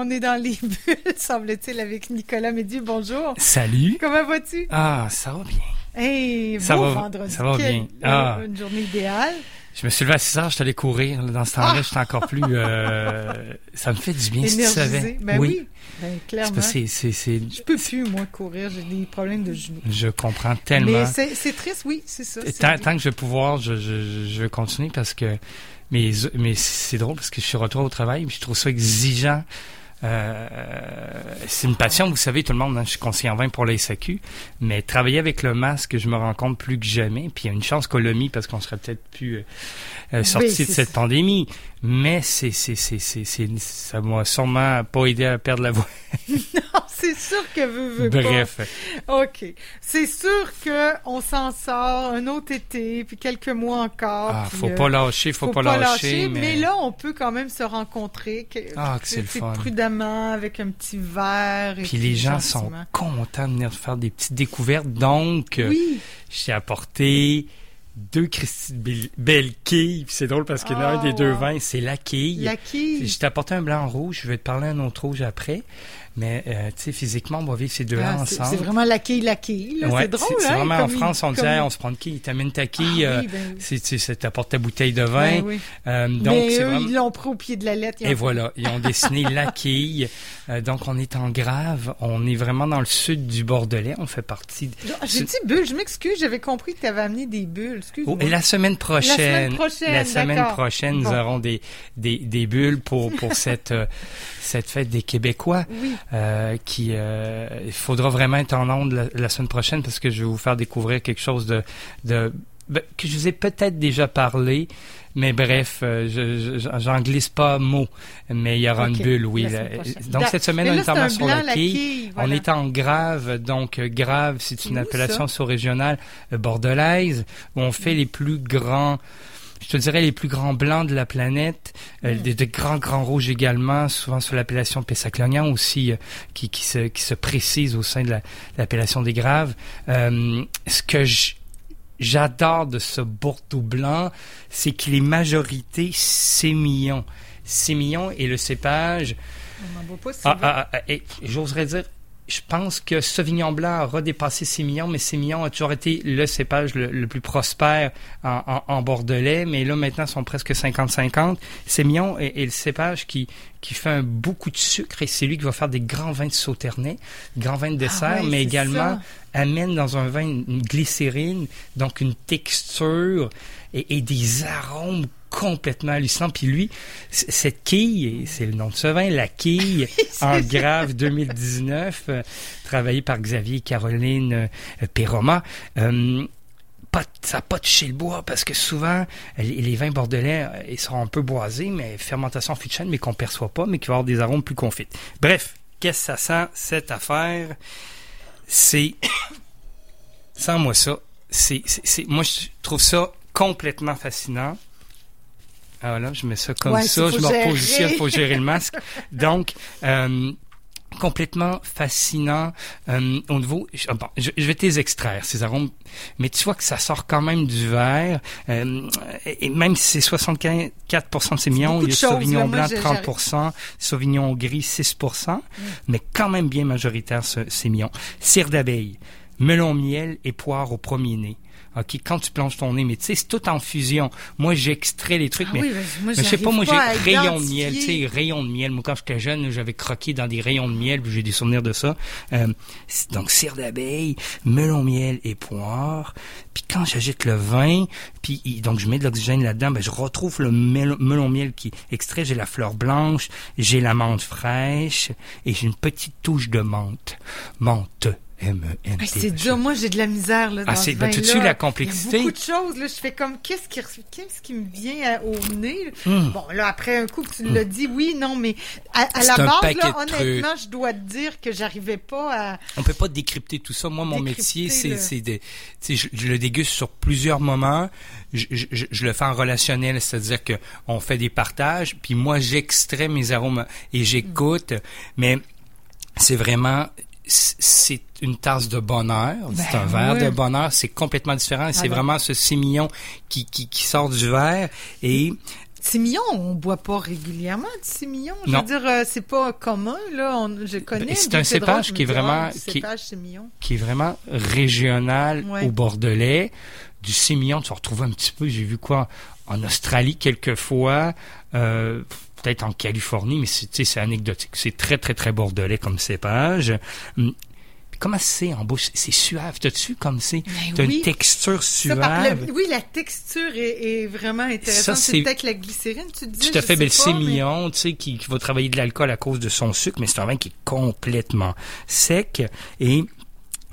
On est dans les bulles, semble-t-il, avec Nicolas Médieu. Bonjour. Salut. Comment vas-tu? Ah, ça va bien. Hey, Ça beau va- vendredi. ça va bien. euh, Ah. Une journée idéale. Je me suis levé à 6 heures, je suis allé courir. Dans ce temps-là, Ah! j'étais encore plus... euh, ça me fait du bien, si tu savais. Ben oui. Ben, C'est clairement. c'est- c'est- c'est- Je peux plus, moi, courir. J'ai des problèmes de genoux. Je comprends tellement. Mais c'est c'est triste, oui, c'est ça. Tant, que je vais pouvoir, je, je, je vais continuer parce que... Mais, mais c'est drôle parce que je suis retour au travail, puis je trouve ça exigeant. Euh, c'est une passion, vous savez, tout le monde, hein, je suis conseiller en vin pour la SAQ, mais travailler avec le masque, je me rends compte plus que jamais, puis il y a une chance qu'on l'a mis parce qu'on serait peut-être plus euh, euh, sorti Oui, de cette ça. pandémie, mais c'est, c'est, c'est, c'est, c'est- ça m'a sûrement pas aidé à perdre la voix. C'est sûr que veux, veux pas. Bref, OK. C'est sûr que on s'en sort un autre été, puis quelques mois encore. ah, puis, faut euh, pas lâcher, faut, pas, lâcher, mais... là, on peut quand même se rencontrer. Que, Ah, que c'est le fun. prudemment, avec un petit verre. et Puis les gens sont contents de venir faire des petites découvertes. Donc, euh, Oui. j'ai apporté deux Christy de belle- belles quilles. C'est drôle parce que Ah, l'un des deux wow. vins, c'est la quille. La quille. Je t'ai apporté un blanc rouge. Je vais te parler un autre rouge après. Mais, euh, tu sais, physiquement, on va vivre ces deux-là Ah, ensemble. c'est vraiment la quille, la quille. Ouais, c'est drôle, c'est hein? vraiment en France, on comme- on se prend une quille, t'amènes ta quille, Ah, euh, oui, ben oui. tu t'apportes ta bouteille de vin. Ben oui. Euh, donc, Mais eux, vraiment... ils l'ont pris au pied de la lettre. Et ont- voilà, ils ont dessiné la quille. Euh, donc, on est en grave. On est vraiment dans le sud du Bordelais. On fait partie... de- J'ai dit bulle, je m'excuse, j'avais compris que tu avais amené des bulles. Excuse-moi. Oh, et la semaine prochaine, semaine prochaine, la semaine prochaine, nous aurons des, des, des bulles pour, pour cette, euh, cette fête des Québécois. Oui. Euh, qui euh, il faudra vraiment être en onde la, la semaine prochaine parce que je vais vous faire découvrir quelque chose de, de que je vous ai peut-être déjà parlé, mais bref, euh, je, je- j'en glisse pas mot, mais il y aura une bulle, oui. prochaine. donc cette semaine, on est en sur la quille. On est en grave, donc euh, grave, c'est une appellation sous-régionale euh, bordelaise où on fait les plus grands, je te dirais les plus grands blancs de la planète, euh, Mm. des, de grands grands rouges également, souvent sous l'appellation Pessac-Lognan aussi, euh, qui, qui, se, qui se précise au sein de la- l'appellation des graves. Euh, ce que j- j'adore de ce Bordeaux blanc, c'est qu'il est majorité sémillon. Sémillon et le cépage On n'en voit pas si ah, ah, ah, et j'oserais dire, je pense que Sauvignon Blanc a redépassé Sémillon, mais Sémillon a toujours été le cépage le, le plus prospère en, en, en Bordelais, mais là maintenant ils sont presque 50-50. Sémillon est, est le cépage qui, qui fait un beaucoup de sucre et c'est lui qui va faire des grands vins de Sauternay, grands vins de dessert, Ah ouais, mais également ça. amène dans un vin une, une glycérine, donc une texture et, et des arômes complètement hallucinants. Puis lui, cette quille, c'est le nom de ce vin, la quille en grave 2019, euh, travaillé par Xavier et Caroline euh, Perroma. Euh, pas, ça n'a pas touché le bois parce que souvent, les, les vins bordelais, euh, ils sont un peu boisés, mais fermentation fût de chêne, mais qu'on perçoit pas, mais qui va avoir des arômes plus confits. Bref, qu'est-ce que ça sent, cette affaire? C'est... Sans moi ça, c'est- moi je trouve ça complètement fascinant. Ah voilà, je mets ça comme Ouais, ça, faut je me repositionne pour gérer le masque. Donc, euh, complètement fascinant euh, au niveau... je- bon, je, je vais te les extraire, ces arômes, mais tu vois que ça sort quand même du verre. euh, et même si c'est 64% de sémillon, il y a Sauvignon là. Blanc j'ai- 30%, Sauvignon gris 6%, Mm. mais quand même bien majoritaire ce sémillon. Cire d'abeille, melon miel et poire au premier nez. OK, quand tu plonges ton nez, mais tu sais, c'est tout en fusion. Moi, j'extrais les trucs, Ah mais oui, mais je sais pas, moi, j'ai rayon de miel, tu sais, rayon de miel. Moi, quand j'étais jeune, j'avais croqué dans des rayons de miel, puis j'ai des souvenirs de ça. Euh, donc, cire d'abeille, melon miel et poire. Puis quand j'agite le vin, puis donc je mets de l'oxygène là-dedans, ben, je retrouve le mel- melon miel qui est extrait. J'ai la fleur blanche, j'ai la menthe fraîche, et j'ai une petite touche de menthe. Menthe. Ah, c'est dur. Moi, j'ai de la misère là, dans Ah, ce c'est- ben, vin-là. t'as-tu la Il y a complexité? beaucoup de choses. Là, je fais comme, qu'est-ce qui, qu'est-ce qui me vient au nez? Hum. Bon, là, après un coup que tu l'as dit, oui, non, mais à, la base, là, de trucs. honnêtement, je dois te dire que j'arrivais pas à... On peut pas décrypter tout ça. Moi, mon métier, c'est, c'est de, tu sais, je, je le déguste sur plusieurs moments. Je, je, je- je le fais en relationnel, c'est-à-dire que on fait des partages, puis moi, j'extrais mes arômes et j'écoute. Mais c'est vraiment, c'est une tasse de bonheur. c'est Ben un verre de bonheur. C'est complètement différent. C'est Alors. vraiment ce sémillon qui, qui, qui sort du verre. Et Sémillon, on boit pas régulièrement du sémillon. Je Non. veux dire, euh, c'est pas commun, là. On- je connais. Ben, c'est du un cépage qui est vraiment- ah, qui- est vraiment régional Ouais. au Bordelais. Du sémillon, tu vas retrouver un petit peu, j'ai vu quoi, en Australie quelquefois, euh, peut-être en Californie, mais c'est tu anecdotique. C'est très, très, très bordelais comme cépage. Hum, Comment c'est en bouche? C'est suave. T'as-tu comme c'est? Ben T'as oui. une texture Ça, suave. le- oui, la texture est, est vraiment intéressante. C'est peut-être la glycérine, tu dis. Tout à je fait, sais ben, le pas, mais- tu sais, qui, qui va travailler de l'alcool à cause de son sucre, mais c'est un vin qui est complètement sec et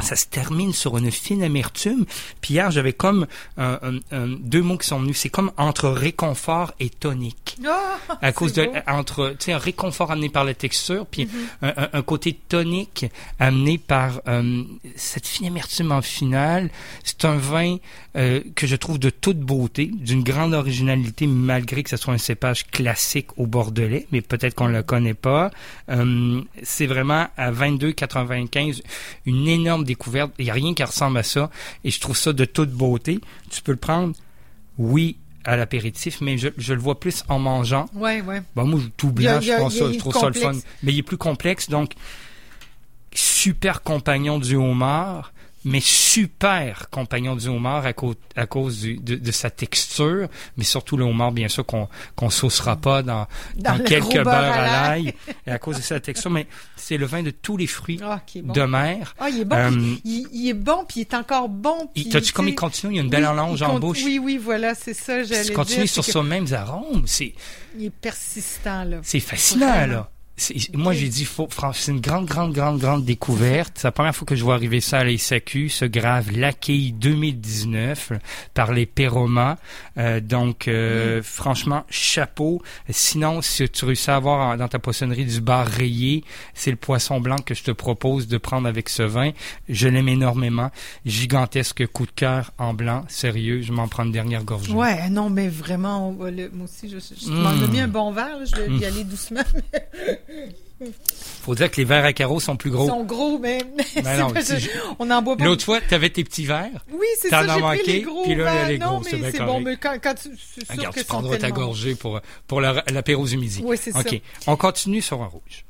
ça se termine sur une fine amertume. Puis hier, j'avais comme un- un- un- deux mots qui sont venus. C'est comme entre réconfort et tonique. Ah, À cause de beau. entre tu sais un réconfort amené par la texture puis un, un- un côté tonique amené par euh, cette fine amertume en finale c'est un vin euh, que je trouve de toute beauté d'une grande originalité malgré que ce soit un cépage classique au bordelais mais peut-être qu'on le connaît pas Euh, c'est vraiment à 22,95 une énorme découverte il y a rien qui ressemble à ça et je trouve ça de toute beauté tu peux le prendre oui à l'apéritif, mais je, je le vois plus en mangeant. Ouais, ouais. Bon, moi, tout blanc, je ça, je trouve ça le fun. Mais il est plus complexe, donc super compagnon du homard, mais super compagnon du homard à, cause à cause du- de, de sa texture, mais surtout le homard, bien sûr, qu'on qu'on saucera pas dans, Dans quelques beurres beurre à l'ail. et à cause de sa texture, mais c'est le vin de tous les fruits Ah, bon. de mer. Ah, il est bon. Euh, puis il, il est bon, puis il est encore bon. Il- T'as-tu tu comme il continue, il y a une belle oui, allonge il en bouche. Oui, oui, voilà, c'est ça, j'allais tu continues dire. sur c'est ce même arôme, c'est que Il est persistant, là. C'est fascinant, Vraiment. là. Moi, j'ai dit, faut, franchement, c'est une grande, grande, grande, grande découverte. C'est la première fois que je vois arriver ça à la SAQ, ce grave Laquille 2019 euh, par les Péromas. Euh, donc, euh, franchement, chapeau. Sinon, si tu réussis à avoir dans ta poissonnerie du bar rayé, c'est le poisson blanc que je te propose de prendre avec ce vin. Je l'aime énormément. Gigantesque coup de cœur en blanc. Sérieux, je m'en prends une dernière gorgée. Ouais, non, mais vraiment, on va le- moi aussi, je, je Mm. demande bien un bon verre, là, je vais y aller doucement. Faut dire que les verres à carreaux sont plus Ils gros. sont gros, mais Ben non, je- on en boit pas. L'autre fois, tu avais tes petits verres. Oui, c'est t'en ça, as j'ai manqué, pris les gros puis là, verres. les gros, c'est bien correct. bon, mais quand, quand tu, sûr Regarde, que tu prendras ta tellement- gorgée pour, pour la- l'apéro du midi. Oui, c'est ça. OK. On continue sur un rouge.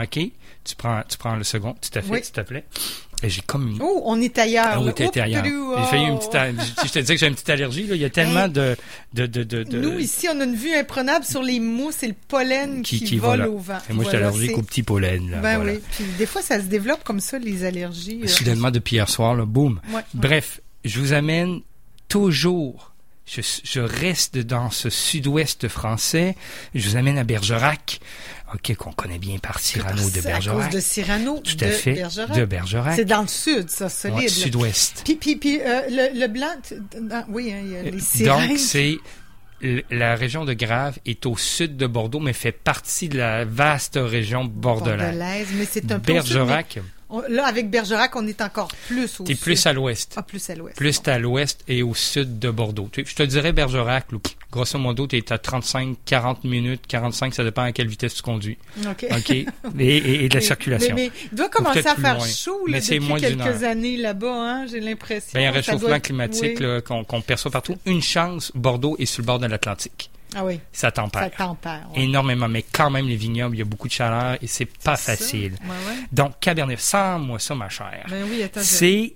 OK? Tu prends, tu prends le second, tout à fait, Oui. s'il te plaît. Et j'ai comme une... Oh, on est ailleurs. Ah oui, t'es ailleurs. J'ai failli une oh. petite... a- Je je te disais que j'ai une petite allergie, là. Il y a tellement Hey. de, de, de, de, Nous, ici, on a une vue imprenable sur les mousses et le pollen qui, Qui- qui vole au vent. Et moi, Voilà, allergique c'est- au petit pollen, là. Ben voilà. oui. Puis des fois, ça se développe comme ça, les allergies. euh. Soudainement, depuis hier soir, là, boum. Ouais. Bref, je vous amène toujours, je, je reste dans ce sud-ouest français, je vous amène à Bergerac, ok, qu'on connaît bien par Cyrano de C'est à Bergerac. cause de Cyrano Tout de à fait, Bergerac. de Bergerac. C'est dans le sud, ça, Ouais, solide. là. sud-ouest. Puis, puis, puis euh, le, le blanc, dans- oui, hein, il y a les sirènes. Donc, c'est la région de Grave est au sud de Bordeaux, mais fait partie de la vaste région bordelaise. Bordelaise, mais c'est un Bergerac, là, avec Bergerac, on est encore plus au t'es plus à l'ouest. Ah, plus à l'ouest. Plus à l'ouest et au sud de Bordeaux. Je te dirais Bergerac, grosso modo, tu es à 35, 40 minutes, 45, ça dépend à quelle vitesse tu conduis. OK. OK? et, et- et de la Mais- circulation. Mais, mais il doit commencer à faire loin. chaud là, depuis moins quelques années là-bas, hein, j'ai l'impression. Ben, il y a un réchauffement doit- climatique oui. qu'on perçoit partout. Une chance, Bordeaux est sur le bord de l'Atlantique. Ah oui, Ça ça tempère. tempère. ouais. Énormément. Mais quand même, les vignobles, il y a beaucoup de chaleur et c'est pas Ça, facile. ouais, ouais. Donc, Cabernet, sans-moi ça, ma chère. Ben oui, c'est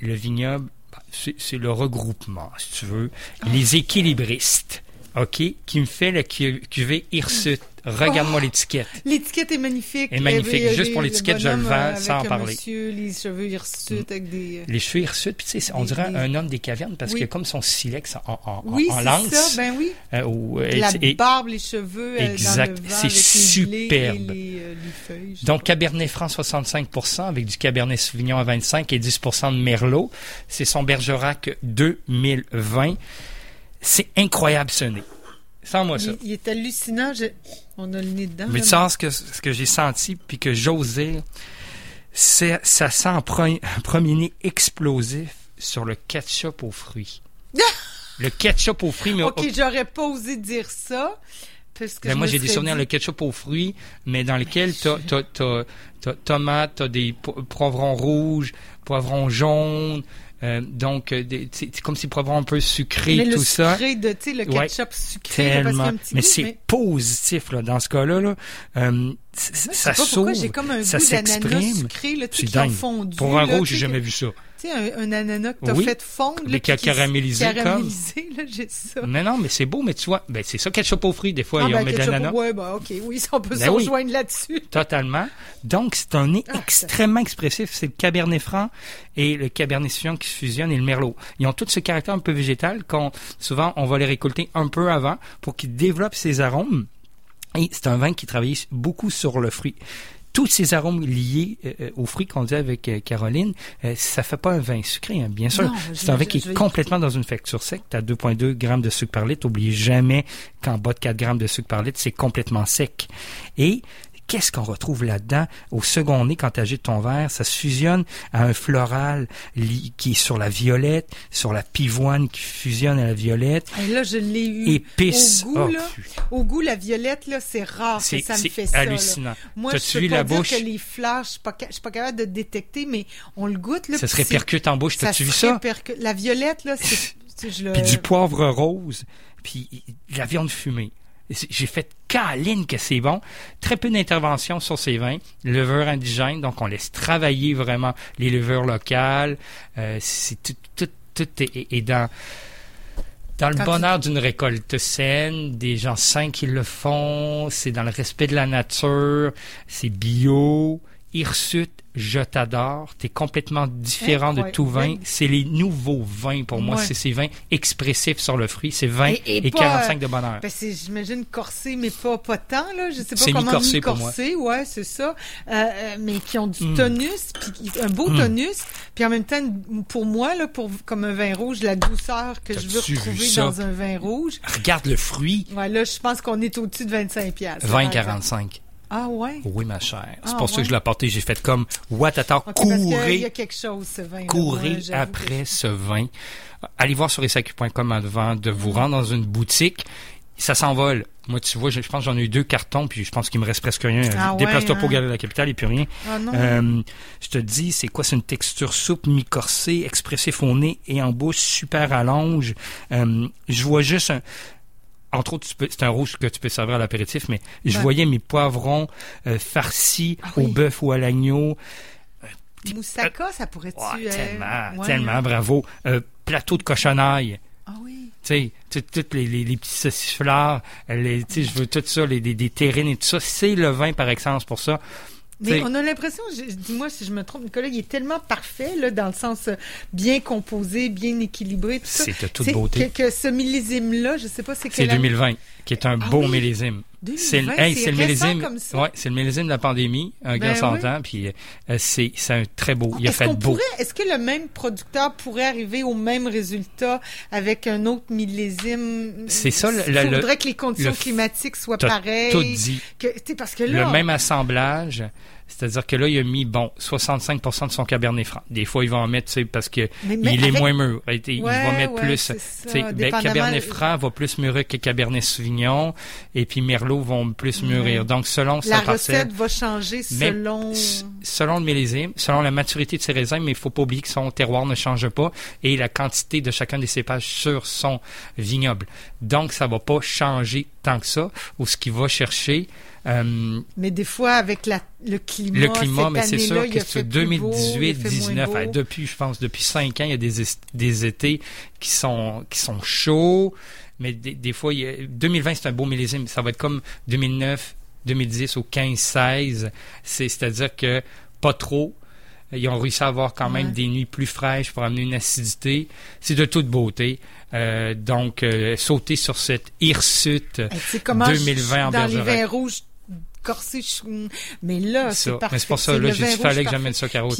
le vignoble, bah, c'est le regroupement, si tu veux, Ah. les équilibristes, OK, qui me fait la cu- cuvée Hirsute. Regarde-moi Oh! l'étiquette. L'étiquette est magnifique. Est magnifique. Juste les- pour l'étiquette, je le vends euh, sans en parler. monsieur, les cheveux hirsutes avec des... Les cheveux Hirsute, puis tu sais, on Des- dirait des- un homme des cavernes parce Oui. a comme son silex en, en, en- Oui, en c'est lance. ça, ben oui. euh, euh, La et- barbe, les cheveux euh, Exact. le C'est les superbe. et les, euh, les feuilles. Donc. Cabernet Franc 65% avec du Cabernet Sauvignon à 25 et 10% de Merlot. C'est son Bergerac 2020. C'est incroyable ce nez. Sans-moi ça. il, il est hallucinant. je- On a le nez dedans. Mais tu sais ce que, ce que j'ai senti puis que j'ose dire, c'est, ça sent un, pre- un premier nez explosif sur le ketchup aux fruits. le ketchup aux fruits, mais OK, j'aurais pas osé dire ça. Parce que Ben, moi, j'ai des souvenirs dit- le ketchup aux fruits, mais dans lequel t'as, t'as tomates, t'as des po- poivrons rouges, poivrons jaunes, Euh, donc, euh, c'est comme si pour avoir un peu sucré, Mais le tout ça. sucré de, tu sais, le Ouais, ketchup sucré, Tellement. un petit Mais c'est positif, là, dans ce cas-là. Là. Euh, Moi, ça s'ouvre. ça s'exprime. C'est dingue. fondu. Pour un là, rouge, j'ai jamais vu ça. Tu sais, un, un ananas que t'as Oui. fait fondre. Puis qui- caramélisés, comme. caramélisé, là, j'ai ça. Mais non, mais c'est beau, mais tu vois, ben, c'est ça, ketchup aux fruits. Des fois, Ah, ils ont ben, mis de l'ananas. Ouais, ben, ok, oui, on peut Ben se oui. rejoindre là-dessus. Totalement. Donc, c'est un nez Ah, extrêmement expressif. C'est le Cabernet Franc et le Cabernet Sauvignon qui se fusionnent et le Merlot. Ils ont tous ce caractère un peu végétal qu'on, souvent, on va les récolter un peu avant pour qu'ils développent ces arômes. Et c'est un vin qui travaille beaucoup sur le fruit. Tous ces arômes liés euh, euh, aux fruits qu'on dit avec euh, Caroline, euh, ça fait pas un vin sucré, hein, bien sûr. C'est un vin qui est complètement dans une facture sec. Tu as 2,2 grammes de sucre par litre. Oubliez jamais qu'en bas de 4 grammes de sucre par litre, c'est complètement sec. Et qu'est-ce qu'on retrouve là-dedans? Au second nez, quand tu agites ton verre, ça se fusionne à un floral qui est sur la violette, sur la pivoine qui fusionne à la violette, Et là, je l'ai eu. épice. Au goût, Oh, là, au goût, la violette, là, c'est rare que c'est ça me c'est fait ça. là. hallucinant. Moi, je peux pas dire bouche? que les fleurs, je suis pas, ca- je suis pas capable de détecter, mais on le goûte, là. Ça se c'est- répercute en bouche. ça T'as-tu vu ça? La violette, là, c'est, c'est- le... Puis du poivre rose, puis de la viande fumée. J'ai fait câline que c'est bon. Très peu d'intervention sur ces vins. Levure indigène, donc on laisse travailler vraiment les levures locales. Euh, c'est tout, tout, tout est, est dans dans le Quand bonheur d'une récolte saine, des gens sains qui le font, c'est dans le respect de la nature, c'est bio, hirsute, je t'adore, t'es complètement différent de tout vin. C'est les nouveaux vins pour moi, Ouais. c'est ces vins expressifs sur le fruit, c'est 20 Et- et, et pas, 45 de bonheur. Ben, c'est, j'imagine, corsé, mais pas, pas tant, là. Je sais pas C'est comment mi-corsé pour mi-corsé, ouais, c'est ça. Euh, euh, mais qui ont du Mm. tonus, puis un beau Mm. tonus, puis en même temps, pour moi, là, pour, comme un vin rouge, la douceur que je veux retrouver dans un vin rouge. Regarde le fruit, Ouais, là, je pense qu'on est au-dessus de 25 piastres. 20-45. Ah, ouais? Oui, ma chère. C'est Ah, pour ça que je l'ai apporté. J'ai fait comme, what, attends, Ok, parce qu'il y courez, a quelque chose, ce vin. courez après ce vin. Allez voir sur SAQ.com avant de vous rendre dans une boutique. Ça s'envole. Moi, tu vois, je, je pense que j'en ai eu deux cartons, puis je pense qu'il me reste presque rien. Ah Déplace-toi ouais, pour hein? garder la capitale et puis rien. Ah non. Euh, je te dis, c'est quoi? C'est une texture souple, mi-corsée, expressif au nez et en bouche, super allonge. Euh, je vois juste un... Entre autres, c'est un rouge que tu peux servir à l'apéritif, mais je Ouais. voyais mes poivrons euh, farcis Ah au bœuf ou à l'agneau. Moussaka, ça pourrait-tu... Euh, tellement, ouais, tellement, bravo. Euh, plateau de cochonaille. Ah oui. Tu sais, toutes les, les, les petits saucifleurs, les, tu sais, je veux tout ça, les, des terrines et tout ça. C'est le vin par excellence pour ça. Mais on a l'impression, je- dis-moi si je me trompe, Nicolas, il est tellement parfait, là, dans le sens euh, bien composé, bien équilibré, tout ça. C'est de toute C'est beauté. Que, que ce millésime-là, je sais pas c'est C'est quelle année. 2020, qui est un Ah beau oui. millésime. 2020, C'est hey, le millésime. Ouais, c'est le millésime de la pandémie, un gars s'entend, puis euh, c'est un très beau. Il a Est-ce fait beau. est-ce que le même producteur pourrait arriver au même résultat avec un autre millésime? C'est ça, le- Il le- faudrait que les conditions le- climatiques soient pareilles. Tout dit. Que, tu sais, parce que là, Le même assemblage, c'est-à-dire que là, il a mis, bon, 65% de son Cabernet Franc. Des fois, il va en mettre, tu sais, parce que Mais- mais il est avec- moins mûr. Il il va mettre ouais, plus, ça, ben, Cabernet Franc va plus mûrir que Cabernet Sauvignon, et puis Merlot vont plus mûrir. Donc, selon la sa parcelle, recette va changer selon. selon le millésime, selon la maturité de ses raisins, mais il faut pas oublier que son terroir ne change pas et la quantité de chacun des cépages sur son vignoble. Donc, ça va pas changer tant que ça, ou ce qu'il va chercher. euh, Mais des fois, avec la, le climat, le climat, cette mais c'est sûr que c'est fait plus beau, il a 2018, fait 19, moins hein, beau. depuis, je pense, depuis cinq ans, il y a des, es- des étés qui sont, qui sont chauds, mais des, des fois, il y a- 2020, c'est un beau millésime. Ça va être comme 2009, 2010 ou 15, 16. C'est, c'est-à-dire que pas trop. Ils ont réussi à avoir quand même Ouais. des nuits plus fraîches pour amener une acidité. C'est de toute beauté. Euh, donc, euh, sauter sur cette hirsute Eh, tu sais comment 2020 en je, dans les Bergerac. vins rouges corsés, je- mais là, c'est parfait. Mais c'est pour ça, là, j'ai dit, fallait que j'amène ça, Caro.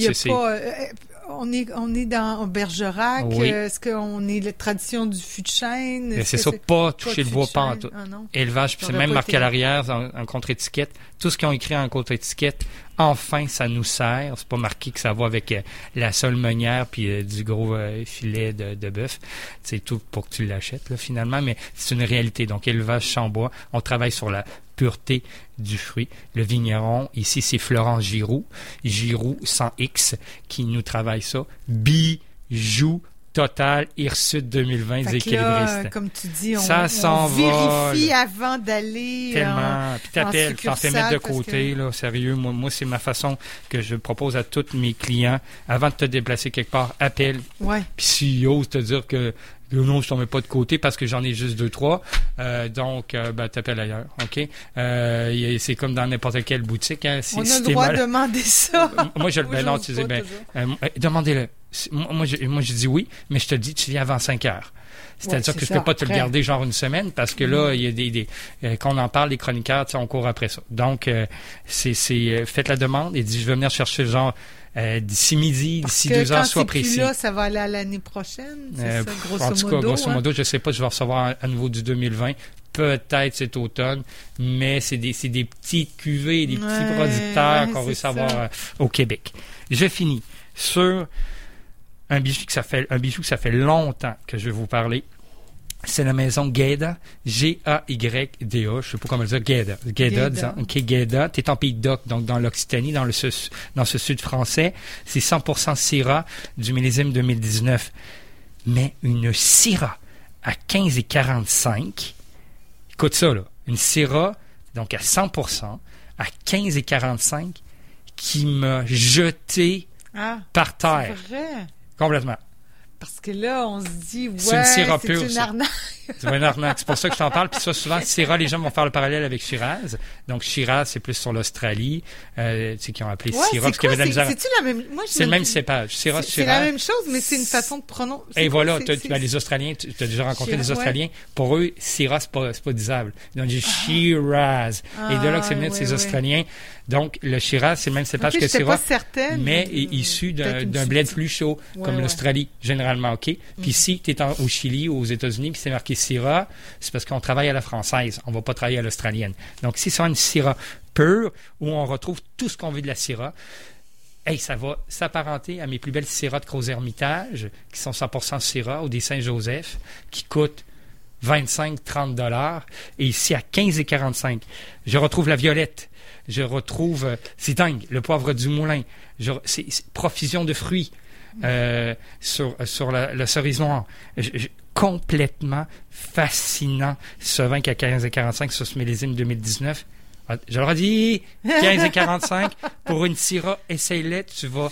On est on est dans Bergerac. Oui. euh, Est-ce qu'on est la tradition du fût de chêne? C'est ça, pas toucher le bois de pas en chêne? tout. Ah. Élevage, c'est même marqué été à l'arrière en, en contre-étiquette. Tout ce qu'ils ont écrit en contre-étiquette, enfin, ça nous sert. C'est pas marqué que ça va avec euh, la seule meunière puis euh, du gros euh, filet de, de bœuf. C'est tout pour que tu l'achètes, là, finalement, mais c'est une réalité. Donc, élevage chambois, on travaille sur la pureté du fruit. Le vigneron, ici, c'est Florent Giroux, Giroux sans X, qui nous travaille ça. joue total Hirsute 2020 Fait des que là, équilibristes. comme tu dis, on, Ça on s'envole. vérifie avant d'aller. Tellement. Puis t'appelles, t'en fais mettre de côté, là, sérieux. Moi, moi c'est ma façon que je propose à tous mes clients. Avant de te déplacer quelque part, appelle. euh, Ouais. Puis s'ils osent te dire que que non, je t'en mets pas de côté parce que j'en ai juste deux, trois. Euh, donc, euh, ben, t'appelles ailleurs, OK? Euh, c'est comme dans n'importe quelle boutique. Hein, si, On a si le droit de demander ça. Moi, je le ben non, tu pas ben, demandez-le. Moi, je, moi, je dis oui, mais je te dis, tu viens avant 5 heures. C'est-à-dire Ouais, que je peux ça, pas te le garder genre une semaine parce que là, il y a des, des euh, quand on en parle, les chroniqueurs, on court après ça. Donc, euh, c'est, c'est, euh, faites la demande et dit, je vais venir chercher genre euh, d'ici midi, d'ici deux heures, sois c'est plus précis. là, ça va aller à l'année prochaine, Euh, ça, pff, grosso en tout cas, modo. grosso hein? modo, je sais pas, je vais recevoir à, nouveau du 2020. Peut-être cet automne, mais c'est des, c'est des petites cuvées, des petits producteurs ouais, qu'on veut savoir euh, au Québec. Je finis sur un bijou que ça fait, un bijou que ça fait longtemps que je vais vous parler. C'est la maison Geda, G-A-Y-D-A, je sais pas comment le dire. Geda, Geda. disons, ok, Geda. T'es en Pays Doc, donc dans l'Occitanie, dans le, dans ce sud français. C'est 100% Syrah du millésime 2019. Mais une Syrah à 15 et 45, écoute ça, là. Une Syrah, donc à 100%, à 15 et 45, qui m'a jeté Ah, par c'est terre. vrai. Complètement. Parce que là, on se dit, ouais, C'est une Syrah c'est pure, une arnaque. C'est une arnaque. C'est pour ça que je t'en parle. Puis ça, souvent, Syrah, les gens vont faire le parallèle avec Shiraz. Donc, Shiraz, c'est plus sur l'Australie, euh, tu sais, qui ont appelé Ouais, Syrah, parce c'est qu'il y quoi? avait de la. C'est-tu même... Moi, C'est le me- même cépage. Syrah, C'est la même chose, mais c'est une façon de prononcer. Et voilà, t'as- c'est- ben, les Australiens, tu as déjà rencontré Shiraz, des Australiens. Pour eux, Syrah, c'est pas, pas disable. Ils ont dit Shiraz. Et de là que c'est venu de Ah, ces. Australiens. Donc, le Shiraz, c'est le même cépage que Syrah. mais est issu d'un bled plus chaud, comme l'Australie, généralement, Puis si tu es au Chili ou aux États-Unis, puis c'est marqué Syrah, c'est parce qu'on travaille à la française, on va pas travailler à l'australienne. Donc, si c'est une Syrah pure, où on retrouve tout ce qu'on veut de la Syrah, hey, ça va s'apparenter à mes plus belles Syrah de Crozes-Hermitage, qui sont 100% Syrah, ou des Saint-Joseph, qui coûtent 25-30 dollars. Et ici, à 15 et 45, je retrouve la violette. Je retrouve, euh, c'est dingue, le poivre du moulin. C'est profusion de fruits euh, sur, euh, sur la, la cerise noire. Complètement fascinant, ce vin qui a 15 et 45 sur ce millésime 2019. Ah, Je leur ai dit 15 et 45 pour une Syrah, essaye-le, tu vas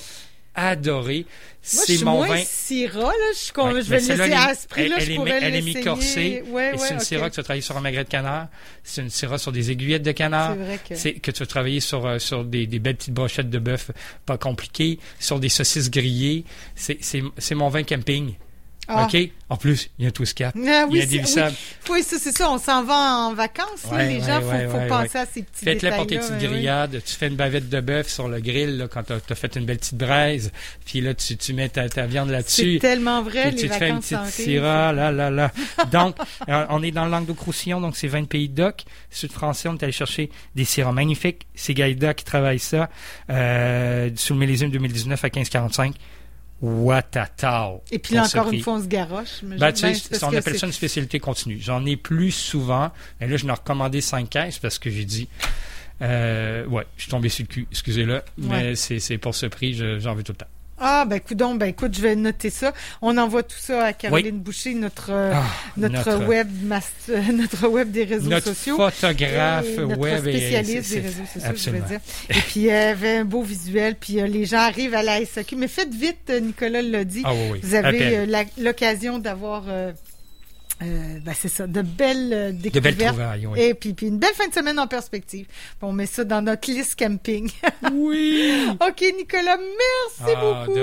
je C'est mon moins vin. Syrah, là. Je suis con- Ouais, je vais le laisser à ce prix-là. elle- je elle elle est mi-corsée, Ouais, ouais, c'est une ok. Syrah que tu vas travailler sur un magret de canard. C'est une Syrah sur des aiguillettes de canard. C'est vrai que... Que tu vas travailler sur, euh, sur des, des belles petites brochettes de bœuf pas compliquées, sur des saucisses grillées. C'est mon vin camping. Ah. OK? En plus, il y a un twist cap. Ah il y oui, a c'est- des vissables. oui. Oui, ça, c'est ça. On s'en va en vacances, là, les ouais, gens. Faut, ouais, faut ouais, penser à ces petits Faites-le détails pour tes petites grillades. Tu fais une bavette de bœuf sur le grill là, quand tu as, fait une belle petite braise. Puis là, tu, tu mets ta, ta viande C'est là-dessus. tellement vrai, Puis les tu te fais une vacances petite syrah, là, là, là. Donc, euh, on est dans le Languedoc-Roussillon, donc c'est 20 pays de doc. Sud français, on est allé chercher des syrahs magnifiques. C'est Gaïda qui travaille ça, euh, sous le millésime 2019 à 1545. Watatao. Et puis là, encore une fois, on se garoche. mais Ben, tu sais, on appelle ça une spécialité continue. J'en ai plus souvent. Mais là, je n'ai recommandé 5 caisses parce que j'ai dit, euh, ouais, je suis tombé sur le cul, excusez-le, mais c'est pour ce prix, je- j'en veux tout le temps. Ah, ben, coudon, ben, écoute, je vais noter ça. On envoie tout ça à Caroline Boucher, notre, euh, Ah, notre, web, mas- euh, notre web des réseaux notre sociaux. photographe Et notre web et- spécialiste c'est- des réseaux sociaux, absolument. je veux dire. Et puis, euh, avait un beau visuel, puis euh, les gens arrivent à la SAQ. Mais faites vite, euh, Nicolas l'a dit. Ah oui, oui. Vous avez euh, l'occasion d'avoir, euh, euh, ben, c'est ça, de belles euh, de belles découvertes. trouvailles, oui. Et puis, puis une belle fin de semaine en perspective. Bon, on met ça dans notre liste camping. Oui! OK, Nicolas, merci Ah, beaucoup.